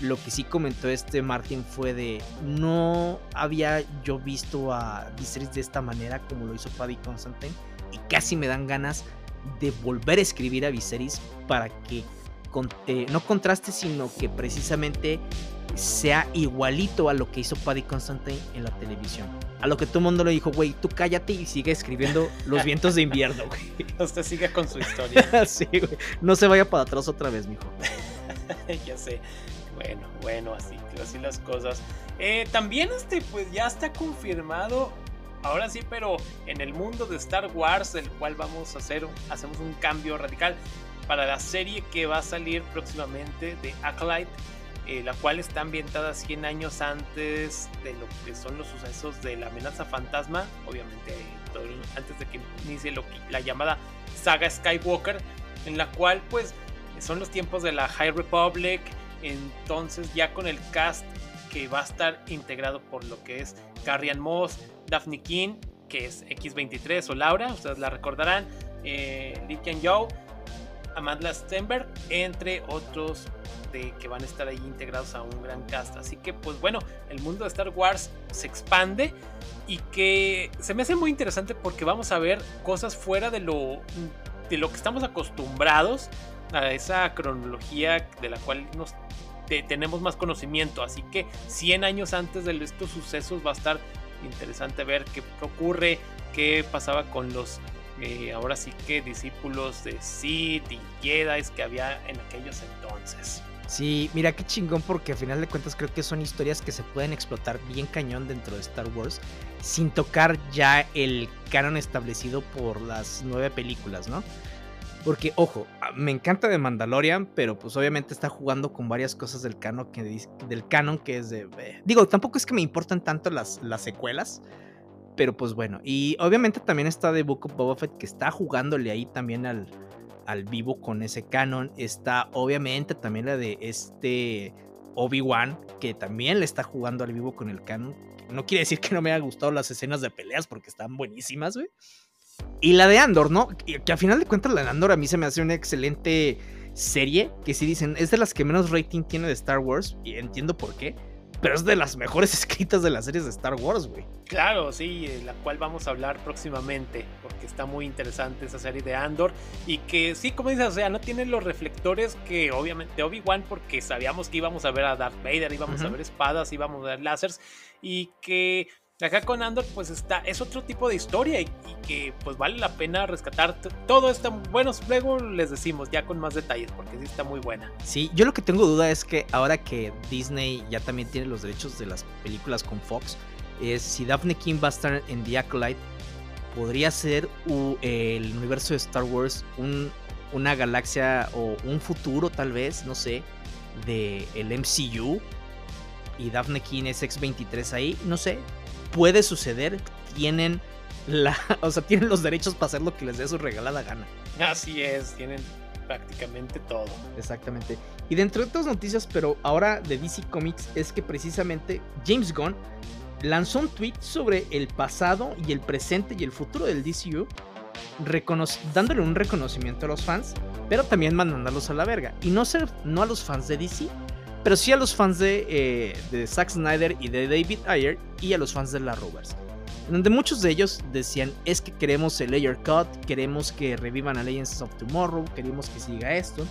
lo que sí comentó este Martin fue de no había yo visto a Viserys de esta manera como lo hizo Paddy Constantine y casi me dan ganas de volver a escribir a Viserys para que con- eh, no contraste sino que precisamente sea igualito a lo que hizo Paddy Constantine en la televisión. A lo que todo el mundo le dijo, güey, tú cállate y sigue escribiendo Los vientos de invierno, güey. Usted sigue con su historia. sí, güey. No se vaya para atrás otra vez, mijo. ya sé. Bueno, bueno, así, así las cosas. Eh, también este, pues ya está confirmado. Ahora sí, pero en el mundo de Star Wars, el cual vamos a hacer, hacemos un cambio radical para la serie que va a salir próximamente de Acolyte, eh, la cual está ambientada 100 años antes de lo que son los sucesos de la amenaza fantasma, obviamente antes de que inicie lo la llamada saga Skywalker, en la cual pues son los tiempos de la High Republic, entonces ya con el cast que va a estar integrado por lo que es Carrion Moss, Daphne King, que es X23 o Laura, ustedes la recordarán, eh, Lee Ken Yo, Amanda Stenberg, entre otros de que van a estar ahí integrados a un gran cast. Así que pues bueno, el mundo de Star Wars se expande y que se me hace muy interesante porque vamos a ver cosas fuera de lo de lo que estamos acostumbrados a esa cronología de la cual nos tenemos más conocimiento. Así que 100 años antes de estos sucesos va a estar interesante ver qué ocurre, qué pasaba con los eh, ahora sí que discípulos de Sith y Jedi que había en aquellos entonces. Sí, mira qué chingón porque a final de cuentas creo que son historias que se pueden explotar bien cañón dentro de Star Wars sin tocar ya el canon establecido por las nueve películas, ¿no? Porque, ojo, me encanta de Mandalorian, pero pues obviamente está jugando con varias cosas del canon que, del canon que es de... eh, Digo, tampoco es que me importan tanto las, las secuelas, pero pues bueno. Y obviamente también está de Book of Boba Fett que está jugándole ahí también al, al vivo con ese canon. Está obviamente también la de este Obi-Wan, que también le está jugando al vivo con el canon. No quiere decir que no me haya gustado las escenas de peleas porque están buenísimas, güey. Y la de Andor, ¿no? Que, a final de cuentas la de Andor a mí se me hace una excelente serie que sí dicen es de las que menos rating tiene de Star Wars y entiendo por qué pero es de las mejores escritas de las series de Star Wars, güey. Claro, sí, eh, la cual vamos a hablar próximamente, porque está muy interesante esa serie de Andor y que sí, como dices, o sea, no tiene los reflectores que obviamente Obi-Wan, porque sabíamos que íbamos a ver a Darth Vader, íbamos a ver espadas, íbamos a ver láseres y que Acá con Andor, pues está, es otro tipo de historia y, que pues vale la pena rescatar todo esto. Bueno, luego les decimos ya con más detalles porque sí está muy buena. Sí, yo lo que tengo duda es que ahora que Disney ya también tiene los derechos de las películas con Fox, es si Daphne King va a estar en The Acolyte, podría ser el universo de Star Wars un, una galaxia o un futuro tal vez, no sé, de el MCU y Daphne King es X23 ahí, no sé, puede suceder, tienen la, o sea, tienen los derechos para hacer lo que les dé su regalada gana. Así es, tienen prácticamente todo. Exactamente. Y dentro de otras noticias, pero ahora de DC Comics, es que precisamente James Gunn lanzó un tweet sobre el pasado y el presente y el futuro del DCU, dándole un reconocimiento a los fans, pero también mandándolos a la verga. Y no, ser, no a los fans de DC, pero sí a los fans de, eh, de Zack Snyder y de David Ayer y a los fans de la Rovers. Donde muchos de ellos decían, es que queremos el Layer Cut, queremos que revivan a Legends of Tomorrow, queremos que siga esto.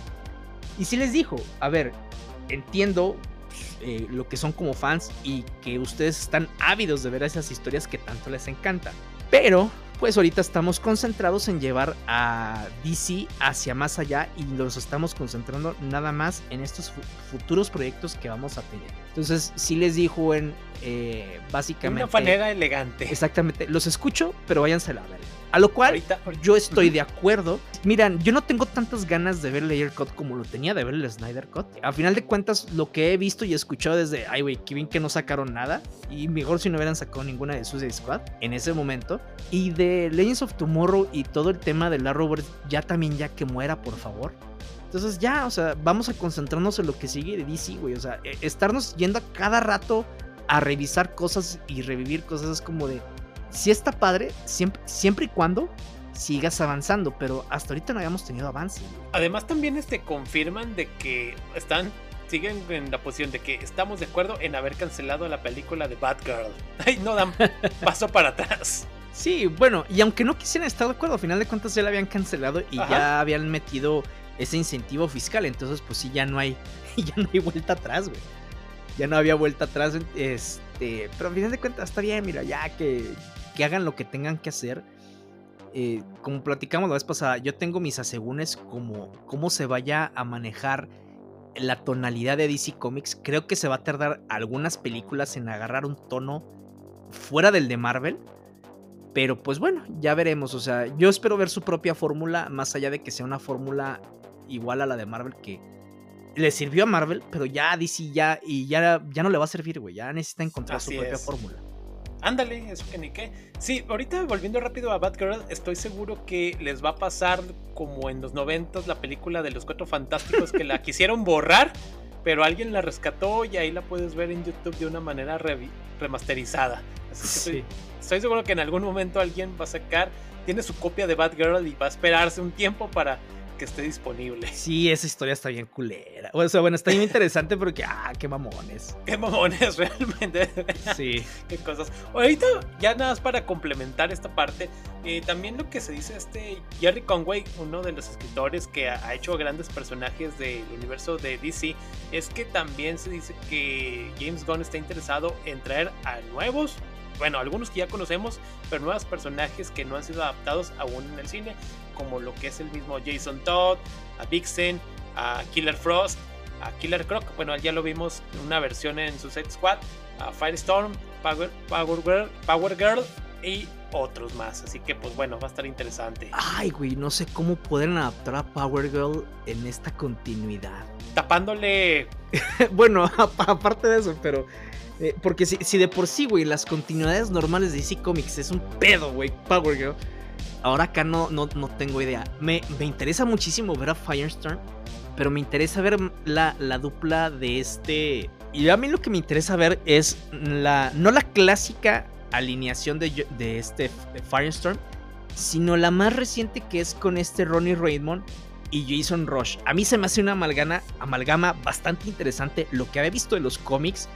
Y sí les dijo, a ver, entiendo eh, lo que son como fans y que ustedes están ávidos de ver esas historias que tanto les encantan. Pero pues ahorita estamos concentrados en llevar a DC hacia más allá y nos estamos concentrando nada más en estos futuros proyectos que vamos a tener. Entonces, sí les dijo en eh, básicamente... De una manera elegante. Exactamente, los escucho, pero váyanse a la verga. A lo cual yo estoy de acuerdo. Miran, yo no tengo tantas ganas de ver el Layer Cut como lo tenía de ver el Snyder Cut. A final de cuentas, lo que he visto y escuchado desde, ay, güey, qué bien que no sacaron nada. Y mejor si no hubieran sacado ninguna de Suicide Squad en ese momento. Y de Legends of Tomorrow y todo el tema de la Robert, ya también ya que muera, por favor. Entonces ya, o sea, vamos a concentrarnos en lo que sigue de DC, güey. O sea, e, estarnos yendo a cada rato a revisar cosas y revivir cosas es como de, si está padre, siempre, siempre y cuando sigas avanzando, pero hasta ahorita no habíamos tenido avance. Además también este, confirman de que están siguen en la posición de que estamos de acuerdo en haber cancelado la película de Batgirl. Ay, no dan paso para atrás. Sí, bueno, y aunque no quisieran estar de acuerdo, al final de cuentas ya la habían cancelado y ya habían metido ese incentivo fiscal, entonces pues sí ya no hay ya no hay vuelta atrás, güey. Ya no había vuelta atrás, este, pero al final de cuentas está bien, mira, ya que que hagan lo que tengan que hacer. Eh, como platicamos la vez pasada, yo tengo mis asegúnes como cómo se vaya a manejar la tonalidad de DC Comics. Creo que se va a tardar algunas películas en agarrar un tono fuera del de Marvel. Pero pues bueno, ya veremos. O sea, yo espero ver su propia fórmula, más allá de que sea una fórmula igual a la de Marvel que le sirvió a Marvel, pero ya a DC ya y ya, ya no le va a servir, güey. Ya necesita encontrar su propia fórmula. Ándale, eso que ni qué. Sí, ahorita volviendo rápido a Batgirl, estoy seguro que les va a pasar como en los noventas la película de los cuatro fantásticos que la quisieron borrar, pero alguien la rescató y ahí la puedes ver en YouTube de una manera remasterizada. Así que estoy, estoy seguro que en algún momento alguien va a sacar, tiene su copia de Batgirl y va a esperarse un tiempo para que esté disponible. Sí, esa historia está bien culera. O sea, bueno, está bien interesante porque, ah, qué mamones. Qué mamones, realmente. Sí. qué cosas. Ahorita, ya nada más para complementar esta parte, eh, también lo que se dice este Jerry Conway, uno de los escritores que ha hecho grandes personajes del universo de DC, es que también se dice que James Gunn está interesado en traer a nuevos bueno, algunos que ya conocemos, pero nuevos personajes que no han sido adaptados aún en el cine, como lo que es el mismo Jason Todd, a Vixen, a Killer Frost, a Killer Croc, bueno, ya lo vimos en una versión en Suicide Squad, a Firestorm, Power, Power, Girl, Power Girl y otros más. Así que, pues bueno, va a estar interesante. Ay, güey, no sé cómo pueden adaptar a Power Girl en esta continuidad. Tapándole. bueno, aparte de eso, pero. Eh, porque si, de por sí, güey, las continuidades normales de DC Comics es un pedo, güey, Power Girl. Ahora acá no, no, no tengo idea. Me, me, interesa muchísimo ver a Firestorm, pero me interesa ver la, la, dupla de este... Y a mí lo que me interesa ver es la, no la clásica alineación de, de este Firestorm, sino la más reciente que es con este Ronnie Raymond, y Jason Rush. A mí se me hace una amalgama, amalgama bastante interesante. Lo que había visto de los cómics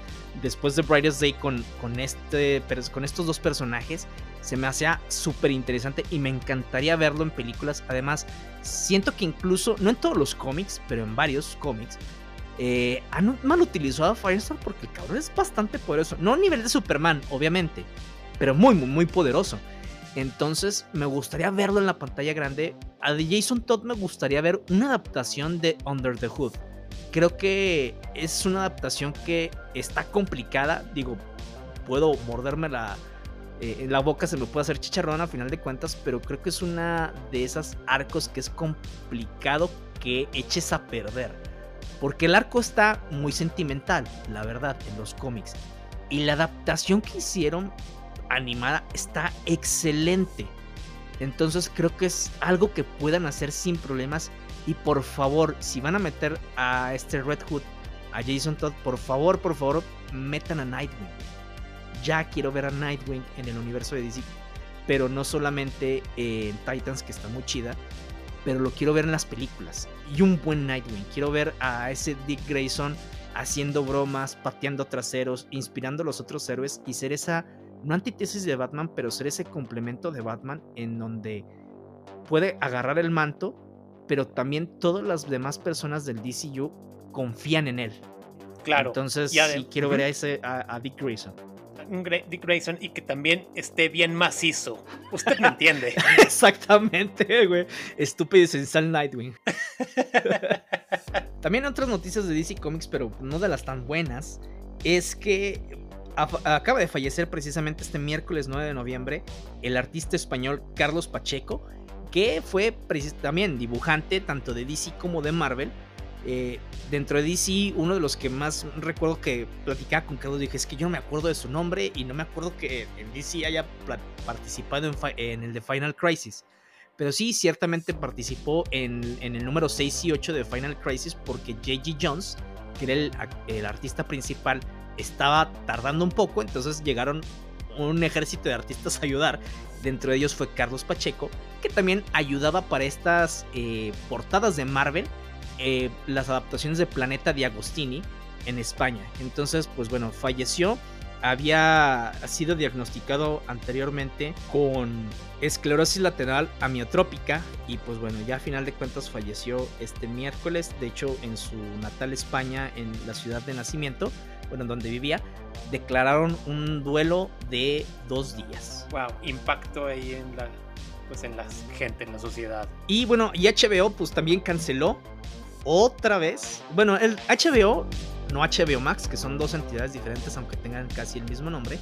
después de Brightest Day con, este, con estos dos personajes se me hacía súper interesante y me encantaría verlo en películas. Además, siento que incluso, no en todos los cómics, pero en varios cómics, eh, han mal utilizado a Firestar porque el cabrón es bastante poderoso. No a nivel de Superman, obviamente, pero muy, muy, muy poderoso. Entonces me gustaría verlo en la pantalla grande. A Jason Todd me gustaría ver una adaptación de Under the Hood. Creo que es una adaptación que está complicada. Digo, puedo morderme la, eh, la boca, se me puede hacer chicharrón a final de cuentas, pero creo que es una de esas arcos que es complicado que eches a perder. Porque el arco está muy sentimental, la verdad, en los cómics. Y la adaptación que hicieron animada está excelente. Entonces creo que es algo que puedan hacer sin problemas. Y por favor, si van a meter a este Red Hood, a Jason Todd, por favor, por favor, metan a Nightwing. Ya quiero ver a Nightwing en el universo de DC. Pero no solamente en Titans, que está muy chida. Pero lo quiero ver en las películas. Y un buen Nightwing. Quiero ver a ese Dick Grayson haciendo bromas, pateando traseros, inspirando a los otros héroes y ser esa no antítesis de Batman, pero ser ese complemento de Batman en donde puede agarrar el manto, pero también todas las demás personas del DCU confían en él. Claro. Entonces, sí quiero ver a, ese, a, Dick Grayson. Dick Grayson y que también esté bien macizo. Usted me entiende. Exactamente, güey. Estúpido sensual Nightwing. también otras noticias de DC Comics, pero no de las tan buenas, es que acaba de fallecer precisamente este miércoles 9 de noviembre el artista español Carlos Pacheco, que fue también dibujante tanto de DC como de Marvel. Eh, dentro de DC, uno de los que más recuerdo que platicaba con Carlos, dije, es que yo no me acuerdo de su nombre y no me acuerdo que en DC haya participado en, el de Final Crisis. Pero sí, ciertamente participó en, el número 6 y 8 de Final Crisis porque J.G. Jones, que era el, el artista principal, estaba tardando un poco, entonces llegaron un ejército de artistas ayudar. Dentro de ellos fue Carlos Pacheco, que también ayudaba para estas eh, portadas de Marvel, eh, las adaptaciones de Planeta de Agostini en España. Entonces, pues bueno, falleció. Había sido diagnosticado anteriormente con esclerosis lateral amiotrópica y pues bueno, ya a final de cuentas falleció este miércoles, de hecho en su natal España, en la ciudad de nacimiento bueno, en donde vivía, declararon un duelo de dos días. Wow, impacto ahí en la, pues en la gente, en la sociedad. Y bueno, y HBO pues también canceló otra vez. Bueno, el HBO, no HBO Max, que son dos entidades diferentes aunque tengan casi el mismo nombre.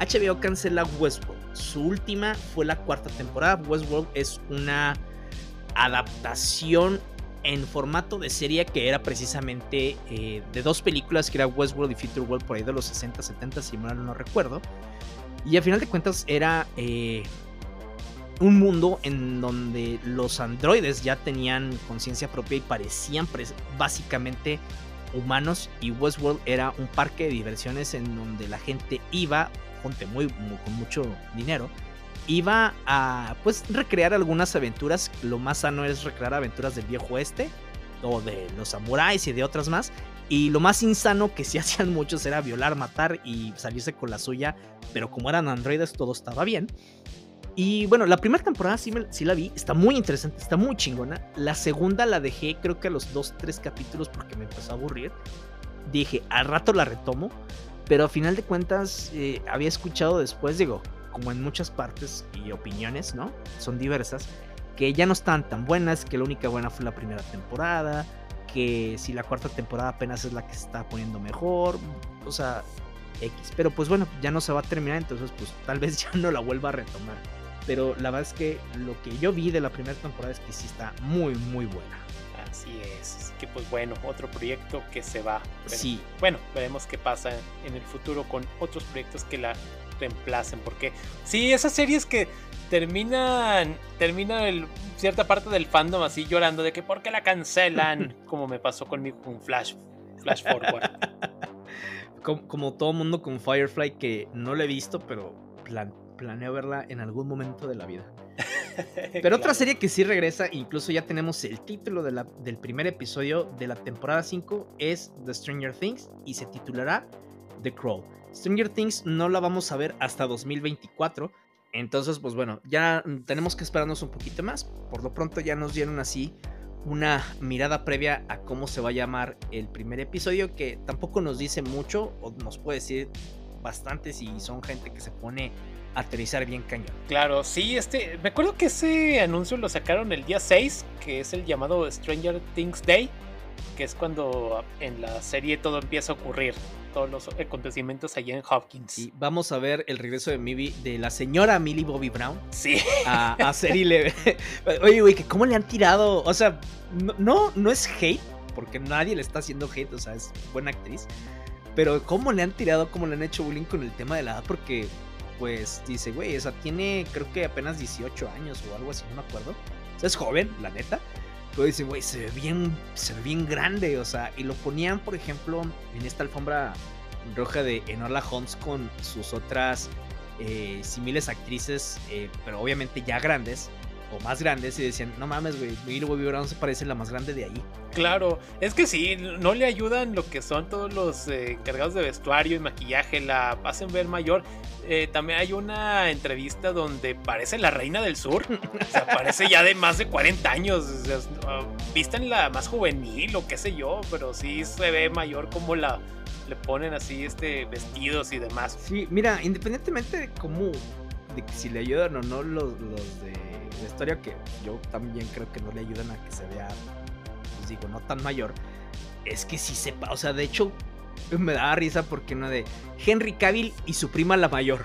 HBO cancela Westworld. Su última fue la cuarta temporada. Westworld es una adaptación en formato de serie que era precisamente eh, de dos películas que era Westworld y Future World por ahí de los 60, 70, si mal no recuerdo. Y al final de cuentas era eh, un mundo en donde los androides ya tenían conciencia propia y parecían básicamente humanos y Westworld era un parque de diversiones en donde la gente iba, muy, con mucho dinero, iba a pues recrear algunas aventuras. Lo más sano es recrear aventuras del viejo oeste o de los samuráis y de otras más. Y lo más insano que sí hacían muchos era violar, matar y salirse con la suya. Pero como eran androides, todo estaba bien. Y bueno, la primera temporada sí, sí, la vi, está muy interesante, está muy chingona. La segunda la dejé creo que a los dos, tres capítulos porque me empezó a aburrir. Dije, al rato la retomo, pero a final de cuentas eh, había escuchado después, digo, como en muchas partes y opiniones, ¿no? Son diversas, que ya no están tan buenas, que la única buena fue la primera temporada, que si la cuarta temporada apenas es la que se está poniendo mejor, o sea, X. Pero pues bueno, ya no se va a terminar, entonces pues tal vez ya no la vuelva a retomar. Pero la verdad es que lo que yo vi de la primera temporada es que sí está muy, muy buena. Así es. Así que pues bueno, otro proyecto que se va. sí. Bueno, veremos qué pasa en el futuro con otros proyectos que la reemplacen. Porque sí, esas series que terminan, termina el, cierta parte del fandom así llorando de que por qué la cancelan, como me pasó conmigo con Flash, Flash Forward. como, todo mundo con Firefly que no la he visto, pero planeo verla en algún momento de la vida. Pero otra serie que sí regresa, incluso ya tenemos el título de la, del primer episodio de la temporada 5, es The Stranger Things y se titulará The Crawl. Stranger Things no la vamos a ver hasta 2024. Entonces, pues bueno, ya tenemos que esperarnos un poquito más. Por lo pronto ya nos dieron así una mirada previa a cómo se va a llamar el primer episodio, que tampoco nos dice mucho, o nos puede decir bastante si son gente que se pone a aterrizar bien cañón. Claro, sí, este, me acuerdo que ese anuncio lo sacaron el día 6, que es el llamado Stranger Things Day, que es cuando en la serie todo empieza a ocurrir todos los acontecimientos allá en Hopkins. Y vamos a ver el regreso de Mibby, de la señora Millie Bobby Brown. Sí. A, a. Oye, güey, que cómo le han tirado. O sea, no, no, es hate, porque nadie le está haciendo hate, o sea, es buena actriz. Pero cómo le han tirado, cómo le han hecho bullying con el tema de la edad, porque, pues, dice, güey, o sea, tiene creo que apenas 18 años o algo así, no me acuerdo. O sea, es joven, la neta. Pero dicen, güey, se ve bien, se ve bien grande, o sea, y lo ponían, por ejemplo, en esta alfombra roja de Enola Holmes con sus otras eh, similes actrices, eh, pero obviamente ya grandes o más grandes, y decían, no mames, güey, Millie Bobby Brown se parece la más grande de ahí. Claro, es que sí, no le ayudan lo que son todos los eh, encargados de vestuario y maquillaje, la hacen ver mayor. Eh, también hay una entrevista donde parece la reina del sur, o sea, parece ya de más de 40 años, o la más juvenil o qué sé yo, pero sí se ve mayor como la le ponen así este vestidos y demás. Sí, mira, independientemente de cómo, de si le ayudan o no los, los de la historia, que yo también creo que no le ayudan a que se vea, pues digo, no tan mayor, es que sí sepa, o sea, de hecho, me da risa porque no de Henry Cavill y su prima la mayor.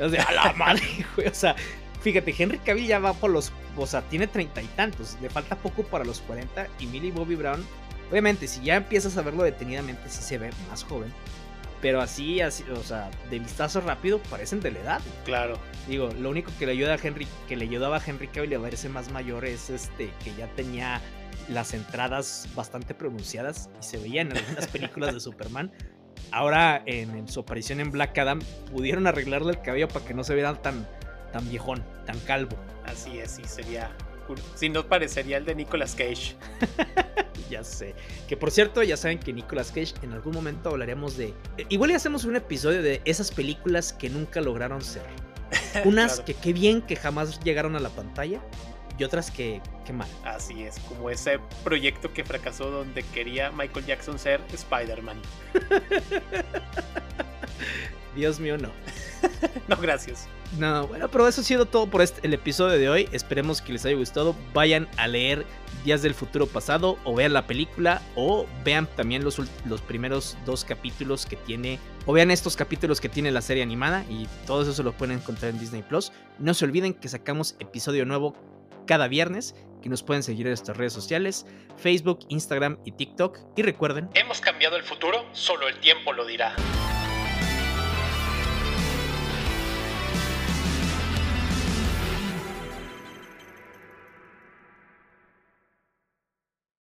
O sea, a la madre, güey, o sea, fíjate, Henry Cavill ya va por los, o sea, tiene treinta y tantos, le falta poco para los 40 y Millie Bobby Brown, obviamente, si ya empiezas a verlo detenidamente, sí se ve más joven. Pero así, así, o sea, de vistazo rápido parecen de la edad. Claro. Digo, lo único que le ayuda a Henry, que le ayudaba a Henry Cavill a verse más mayor es este, que ya tenía las entradas bastante pronunciadas y se veía en algunas películas de Superman. Ahora en, su aparición en Black Adam pudieron arreglarle el cabello para que no se viera tan, tan viejón, tan calvo. Así es, sí, sería si no parecería el de Nicolas Cage. ya sé. Que por cierto, ya saben que Nicolas Cage en algún momento hablaremos de. Eh, igual ya hacemos un episodio de esas películas que nunca lograron ser. Unas que qué bien que jamás llegaron a la pantalla y otras que, qué mal. Así es, como ese proyecto que fracasó donde quería Michael Jackson ser Spider-Man. Dios mío, no. no, gracias. No, bueno, pero eso ha sido todo por este, el episodio de hoy. Esperemos que les haya gustado. Vayan a leer Días del Futuro Pasado o vean la película o vean también los, los primeros dos capítulos que tiene o vean estos capítulos que tiene la serie animada y todo eso se lo pueden encontrar en Disney Plus. No se olviden que sacamos episodio nuevo cada viernes, que nos pueden seguir en nuestras redes sociales, Facebook, Instagram y TikTok. Y recuerden, hemos cambiado el futuro, solo el tiempo lo dirá.